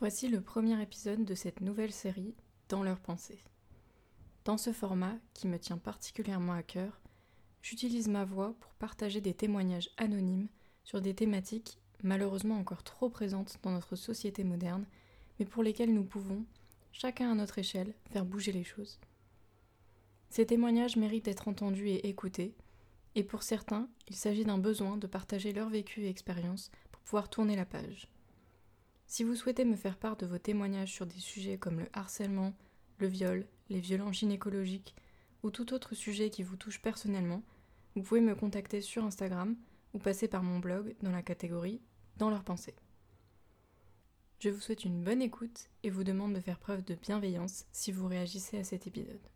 Voici le premier épisode de cette nouvelle série Dans leurs pensées. Dans ce format, qui me tient particulièrement à cœur, j'utilise ma voix pour partager des témoignages anonymes sur des thématiques malheureusement encore trop présentes dans notre société moderne, mais pour lesquelles nous pouvons, chacun à notre échelle, faire bouger les choses. Ces témoignages méritent d'être entendus et écoutés, et pour certains, il s'agit d'un besoin de partager leur vécu et expérience pour pouvoir tourner la page. Si vous souhaitez me faire part de vos témoignages sur des sujets comme le harcèlement, le viol, les violences gynécologiques ou tout autre sujet qui vous touche personnellement, vous pouvez me contacter sur Instagram ou passer par mon blog dans la catégorie Dans leurs pensées. Je vous souhaite une bonne écoute et vous demande de faire preuve de bienveillance si vous réagissez à cet épisode.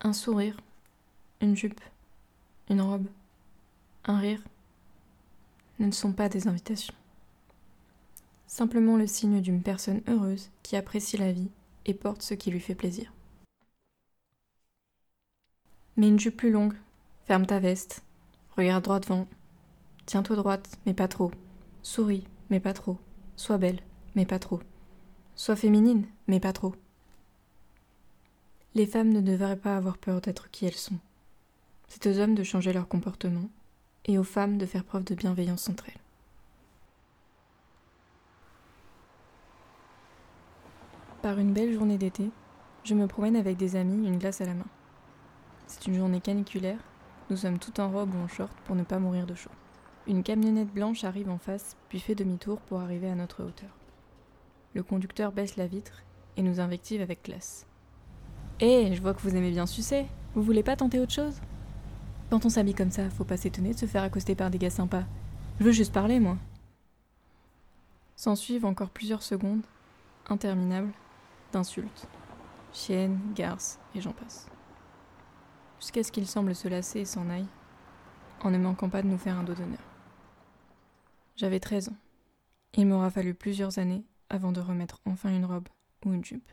Un sourire, une jupe, une robe, un rire ne sont pas des invitations simplement le signe d'une personne heureuse qui apprécie la vie et porte ce qui lui fait plaisir. Mets une jupe plus longue, ferme ta veste, regarde droit devant, tiens-toi droite, mais pas trop, souris, mais pas trop, sois belle, mais pas trop, sois féminine, mais pas trop. Les femmes ne devraient pas avoir peur d'être qui elles sont. C'est aux hommes de changer leur comportement et aux femmes de faire preuve de bienveillance entre elles. Par une belle journée d'été, je me promène avec des amis, une glace à la main. C'est une journée caniculaire, nous sommes tout en robe ou en short pour ne pas mourir de chaud. Une camionnette blanche arrive en face, puis fait demi-tour pour arriver à notre hauteur. Le conducteur baisse la vitre et nous invective avec classe. Hé, je vois que vous aimez bien sucer. Vous voulez pas tenter autre chose? Quand on s'habille comme ça, faut pas s'étonner de se faire accoster par des gars sympas. Je veux juste parler, moi. S'en suivent encore plusieurs secondes, interminables, d'insultes. Chienne, garce, et j'en passe. Jusqu'à ce qu'il semble se lasser et s'en aille, en ne manquant pas de nous faire un dos d'honneur. J'avais 13 ans. Il m'aura fallu plusieurs années avant de remettre enfin une robe ou une jupe.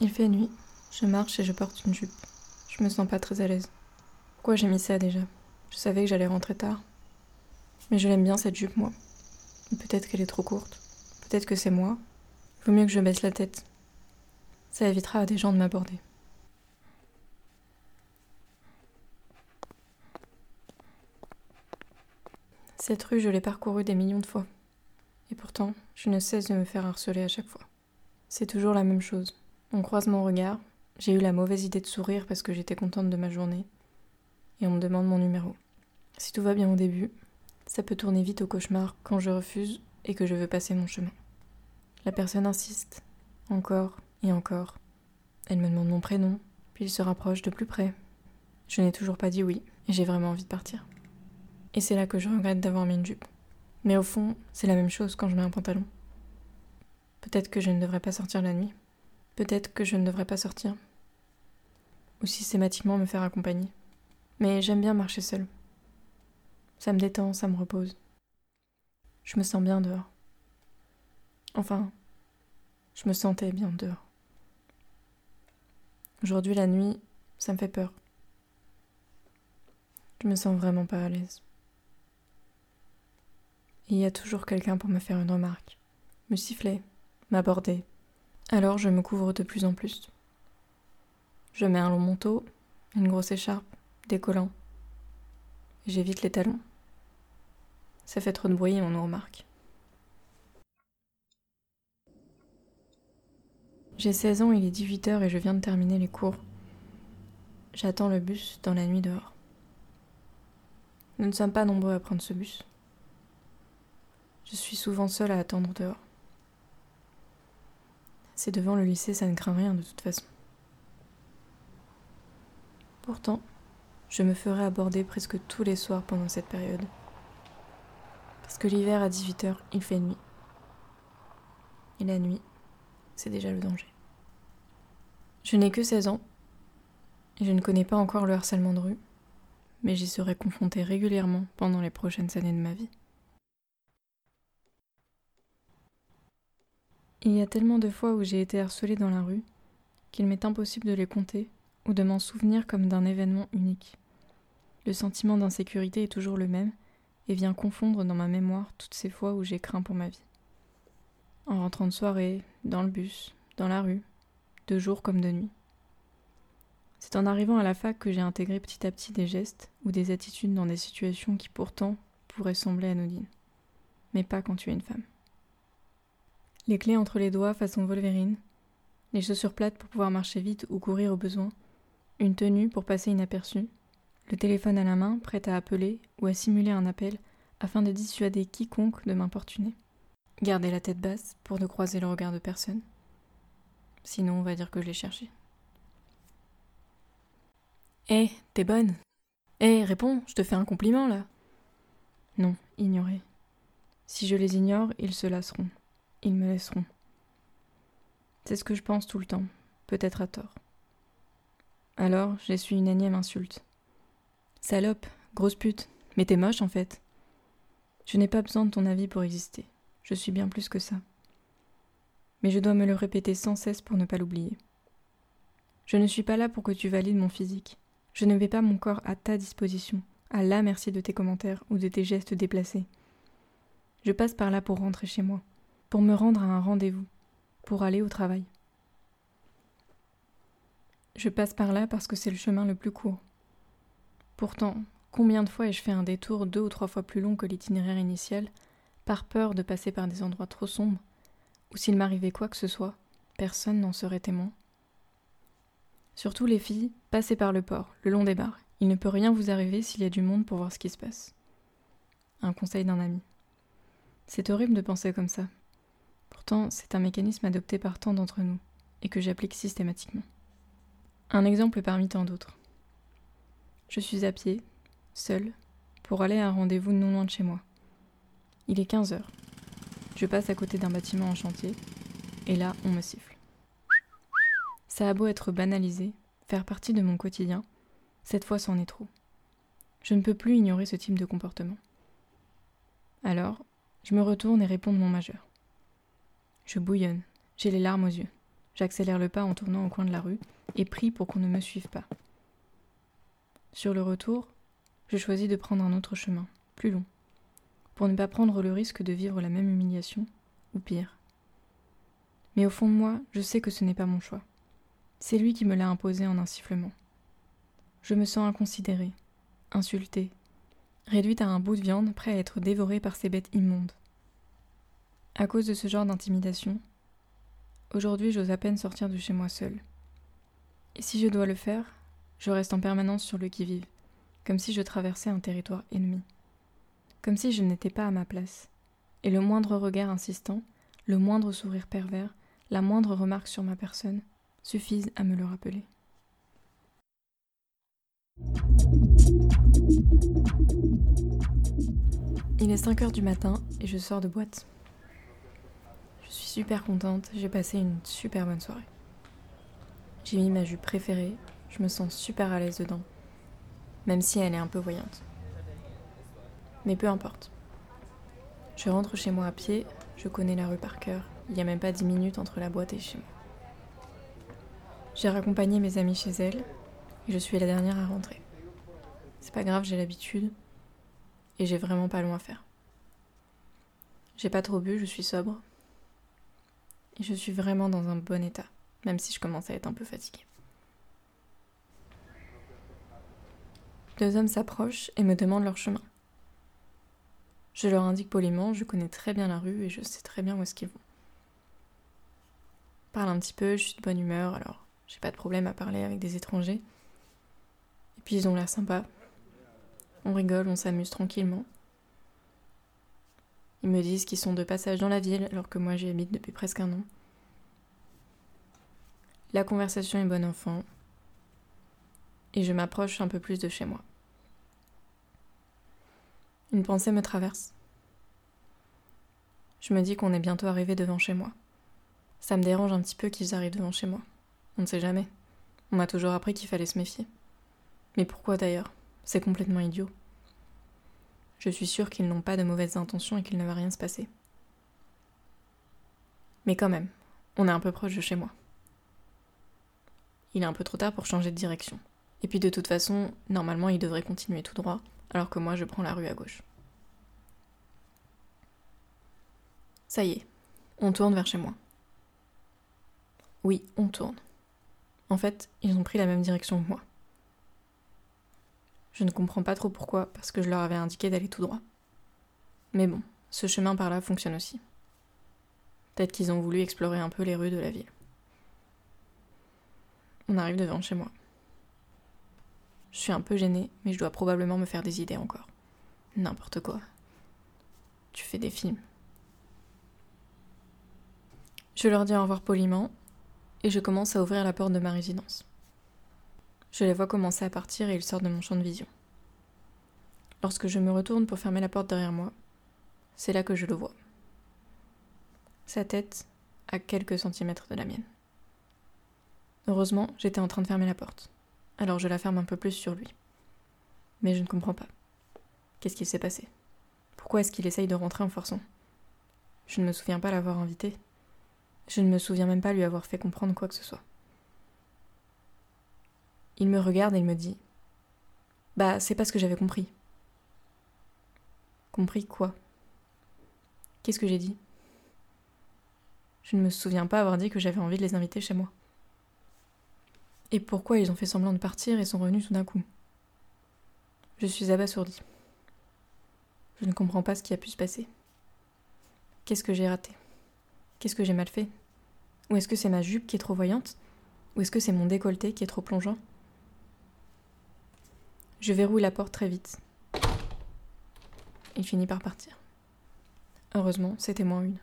Il fait nuit, je marche et je porte une jupe. Je me sens pas très à l'aise. Pourquoi j'ai mis ça déjà? Je savais que j'allais rentrer tard. Mais je l'aime bien cette jupe, moi. Peut-être qu'elle est trop courte. Peut-être que c'est moi. Vaut mieux que je baisse la tête. Ça évitera à des gens de m'aborder. Cette rue, je l'ai parcourue des millions de fois. Et pourtant, je ne cesse de me faire harceler à chaque fois. C'est toujours la même chose. On croise mon regard, j'ai eu la mauvaise idée de sourire parce que j'étais contente de ma journée, et on me demande mon numéro. Si tout va bien au début, ça peut tourner vite au cauchemar quand je refuse et que je veux passer mon chemin. La personne insiste, encore et encore. Elle me demande mon prénom, puis il se rapproche de plus près. Je n'ai toujours pas dit oui, et j'ai vraiment envie de partir. Et c'est là que je regrette d'avoir mis une jupe. Mais au fond, c'est la même chose quand je mets un pantalon. Peut-être que je ne devrais pas sortir la nuit. Peut-être que je ne devrais pas sortir. Ou systématiquement me faire accompagner. Mais j'aime bien marcher seule. Ça me détend, ça me repose. Je me sens bien dehors. Enfin, je me sentais bien dehors. Aujourd'hui, la nuit, ça me fait peur. Je me sens vraiment pas à l'aise. Il y a toujours quelqu'un pour me faire une remarque, me siffler, m'aborder. Alors je me couvre de plus en plus. Je mets un long manteau, une grosse écharpe, des collants. J'évite les talons. Ça fait trop de bruit et on nous remarque. J'ai 16 ans, il est 18h et je viens de terminer les cours. J'attends le bus dans la nuit dehors. Nous ne sommes pas nombreux à prendre ce bus. Je suis souvent seule à attendre dehors. C'est devant le lycée, ça ne craint rien de toute façon. Pourtant, je me ferai aborder presque tous les soirs pendant cette période. Parce que l'hiver à 18h, il fait nuit. Et la nuit, c'est déjà le danger. Je n'ai que 16 ans, et je ne connais pas encore le harcèlement de rue, mais j'y serai confrontée régulièrement pendant les prochaines années de ma vie. Il y a tellement de fois où j'ai été harcelée dans la rue qu'il m'est impossible de les compter ou de m'en souvenir comme d'un événement unique. Le sentiment d'insécurité est toujours le même et vient confondre dans ma mémoire toutes ces fois où j'ai craint pour ma vie. En rentrant de soirée, dans le bus, dans la rue, de jour comme de nuit. C'est en arrivant à la fac que j'ai intégré petit à petit des gestes ou des attitudes dans des situations qui pourtant pourraient sembler anodines. Mais pas quand tu es une femme. Les clés entre les doigts façon Wolverine, les chaussures plates pour pouvoir marcher vite ou courir au besoin, une tenue pour passer inaperçue, le téléphone à la main prêt à appeler ou à simuler un appel afin de dissuader quiconque de m'importuner. Garder la tête basse pour ne croiser le regard de personne. Sinon, on va dire que je l'ai cherché. Hé, eh, t'es bonne Hé, eh, réponds, je te fais un compliment là. Non, ignorer. Si je les ignore, ils se lasseront. Ils me laisseront. C'est ce que je pense tout le temps, peut-être à tort. Alors, j'essuie une énième insulte. Salope, grosse pute, mais t'es moche en fait. Je n'ai pas besoin de ton avis pour exister. Je suis bien plus que ça. Mais je dois me le répéter sans cesse pour ne pas l'oublier. Je ne suis pas là pour que tu valides mon physique. Je ne mets pas mon corps à ta disposition, à la merci de tes commentaires ou de tes gestes déplacés. Je passe par là pour rentrer chez moi, pour me rendre à un rendez-vous, pour aller au travail. Je passe par là parce que c'est le chemin le plus court. Pourtant, combien de fois ai-je fait un détour deux ou trois fois plus long que l'itinéraire initial, par peur de passer par des endroits trop sombres, où s'il m'arrivait quoi que ce soit, personne n'en serait témoin Surtout les filles, passez par le port, le long des bars. Il ne peut rien vous arriver s'il y a du monde pour voir ce qui se passe. Un conseil d'un ami. C'est horrible de penser comme ça. Pourtant, c'est un mécanisme adopté par tant d'entre nous, et que j'applique systématiquement. Un exemple parmi tant d'autres. Je suis à pied, seul, pour aller à un rendez-vous non loin de chez moi. Il est 15 heures. Je passe à côté d'un bâtiment en chantier, et là, on me siffle. Ça a beau être banalisé, faire partie de mon quotidien, cette fois c'en est trop. Je ne peux plus ignorer ce type de comportement. Alors, je me retourne et réponds de mon majeur. Je bouillonne, j'ai les larmes aux yeux. J'accélère le pas en tournant au coin de la rue et prie pour qu'on ne me suive pas. Sur le retour, je choisis de prendre un autre chemin, plus long, pour ne pas prendre le risque de vivre la même humiliation, ou pire. Mais au fond de moi, je sais que ce n'est pas mon choix. C'est lui qui me l'a imposé en un sifflement. Je me sens inconsidérée, insultée, réduite à un bout de viande prêt à être dévorée par ces bêtes immondes. À cause de ce genre d'intimidation, aujourd'hui j'ose à peine sortir de chez moi seule. Et si je dois le faire, je reste en permanence sur le qui-vive, comme si je traversais un territoire ennemi, comme si je n'étais pas à ma place. Et le moindre regard insistant, le moindre sourire pervers, la moindre remarque sur ma personne, suffisent à me le rappeler. Il est 5 heures du matin et je sors de boîte. Je suis super contente, j'ai passé une super bonne soirée. J'ai mis ma jupe préférée, je me sens super à l'aise dedans, même si elle est un peu voyante. Mais peu importe. Je rentre chez moi à pied, je connais la rue par cœur, il n'y a même pas 10 minutes entre la boîte et chez moi. J'ai raccompagné mes amis chez elle et je suis la dernière à rentrer. C'est pas grave, j'ai l'habitude et j'ai vraiment pas long à faire. J'ai pas trop bu, je suis sobre et je suis vraiment dans un bon état, même si je commence à être un peu fatiguée. Deux hommes s'approchent et me demandent leur chemin. Je leur indique poliment, je connais très bien la rue et je sais très bien où est-ce qu'ils vont. Parle un petit peu, je suis de bonne humeur, alors j'ai pas de problème à parler avec des étrangers. Et puis ils ont l'air sympas. On rigole, on s'amuse tranquillement. Ils me disent qu'ils sont de passage dans la ville alors que moi j'y habite depuis presque un an. La conversation est bonne enfant. Et je m'approche un peu plus de chez moi. Une pensée me traverse. Je me dis qu'on est bientôt arrivé devant chez moi. Ça me dérange un petit peu qu'ils arrivent devant chez moi. On ne sait jamais. On m'a toujours appris qu'il fallait se méfier. Mais pourquoi d'ailleurs? C'est complètement idiot. Je suis sûre qu'ils n'ont pas de mauvaises intentions et qu'il ne va rien se passer. Mais quand même, on est un peu proche de chez moi. Il est un peu trop tard pour changer de direction. Et puis de toute façon, normalement, il devrait continuer tout droit, alors que moi, je prends la rue à gauche. Ça y est, on tourne vers chez moi. Oui, on tourne. En fait, ils ont pris la même direction que moi. Je ne comprends pas trop pourquoi, parce que je leur avais indiqué d'aller tout droit. Mais bon, ce chemin par là fonctionne aussi. Peut-être qu'ils ont voulu explorer un peu les rues de la ville. On arrive devant chez moi. Je suis un peu gênée, mais je dois probablement me faire des idées encore. N'importe quoi. Tu fais des films. Je leur dis au revoir poliment et je commence à ouvrir la porte de ma résidence. Je les vois commencer à partir et ils sortent de mon champ de vision. Lorsque je me retourne pour fermer la porte derrière moi, c'est là que je le vois. Sa tête à quelques centimètres de la mienne. Heureusement, j'étais en train de fermer la porte, alors je la ferme un peu plus sur lui. Mais je ne comprends pas. Qu'est-ce qui s'est passé? Pourquoi est-ce qu'il essaye de rentrer en forçant? Je ne me souviens pas l'avoir invité. Je ne me souviens même pas lui avoir fait comprendre quoi que ce soit. Il me regarde et il me dit Bah, c'est pas ce que j'avais compris. Compris quoi? Qu'est-ce que j'ai dit? Je ne me souviens pas avoir dit que j'avais envie de les inviter chez moi. Et pourquoi ils ont fait semblant de partir et sont revenus tout d'un coup? Je suis abasourdie. Je ne comprends pas ce qui a pu se passer. Qu'est-ce que j'ai raté? Qu'est-ce que j'ai mal fait? Ou est-ce que c'est ma jupe qui est trop voyante? Ou est-ce que c'est mon décolleté qui est trop plongeant? Je verrouille la porte très vite. Il finit par partir. Heureusement, c'était moins une.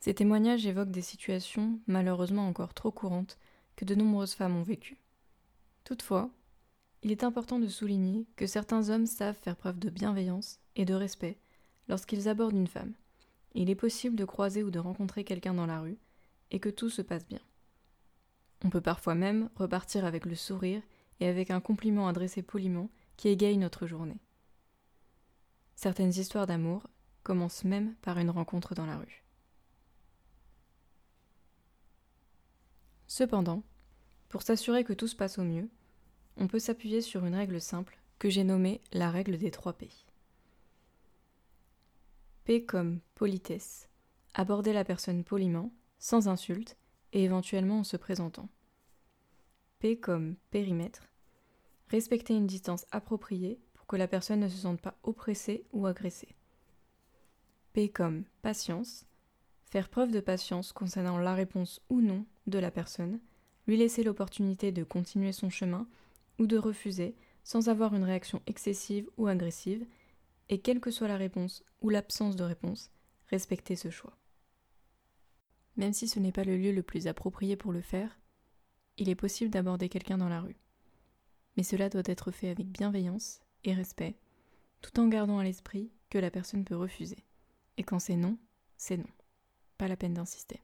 Ces témoignages évoquent des situations malheureusement encore trop courantes que de nombreuses femmes ont vécues. Toutefois, il est important de souligner que certains hommes savent faire preuve de bienveillance et de respect lorsqu'ils abordent une femme. Il est possible de croiser ou de rencontrer quelqu'un dans la rue et que tout se passe bien. On peut parfois même repartir avec le sourire et avec un compliment adressé poliment qui égaye notre journée. Certaines histoires d'amour commencent même par une rencontre dans la rue. Cependant, pour s'assurer que tout se passe au mieux, on peut s'appuyer sur une règle simple que j'ai nommée la règle des trois P. P comme politesse, aborder la personne poliment, sans insulte et éventuellement en se présentant. P comme périmètre, respecter une distance appropriée pour que la personne ne se sente pas oppressée ou agressée. P comme patience, faire preuve de patience concernant la réponse ou non de la personne, lui laisser l'opportunité de continuer son chemin ou de refuser sans avoir une réaction excessive ou agressive et quelle que soit la réponse ou l'absence de réponse, respecter ce choix. Même si ce n'est pas le lieu le plus approprié pour le faire, il est possible d'aborder quelqu'un dans la rue. Mais cela doit être fait avec bienveillance et respect, tout en gardant à l'esprit que la personne peut refuser. Et quand c'est non, c'est non. Pas la peine d'insister.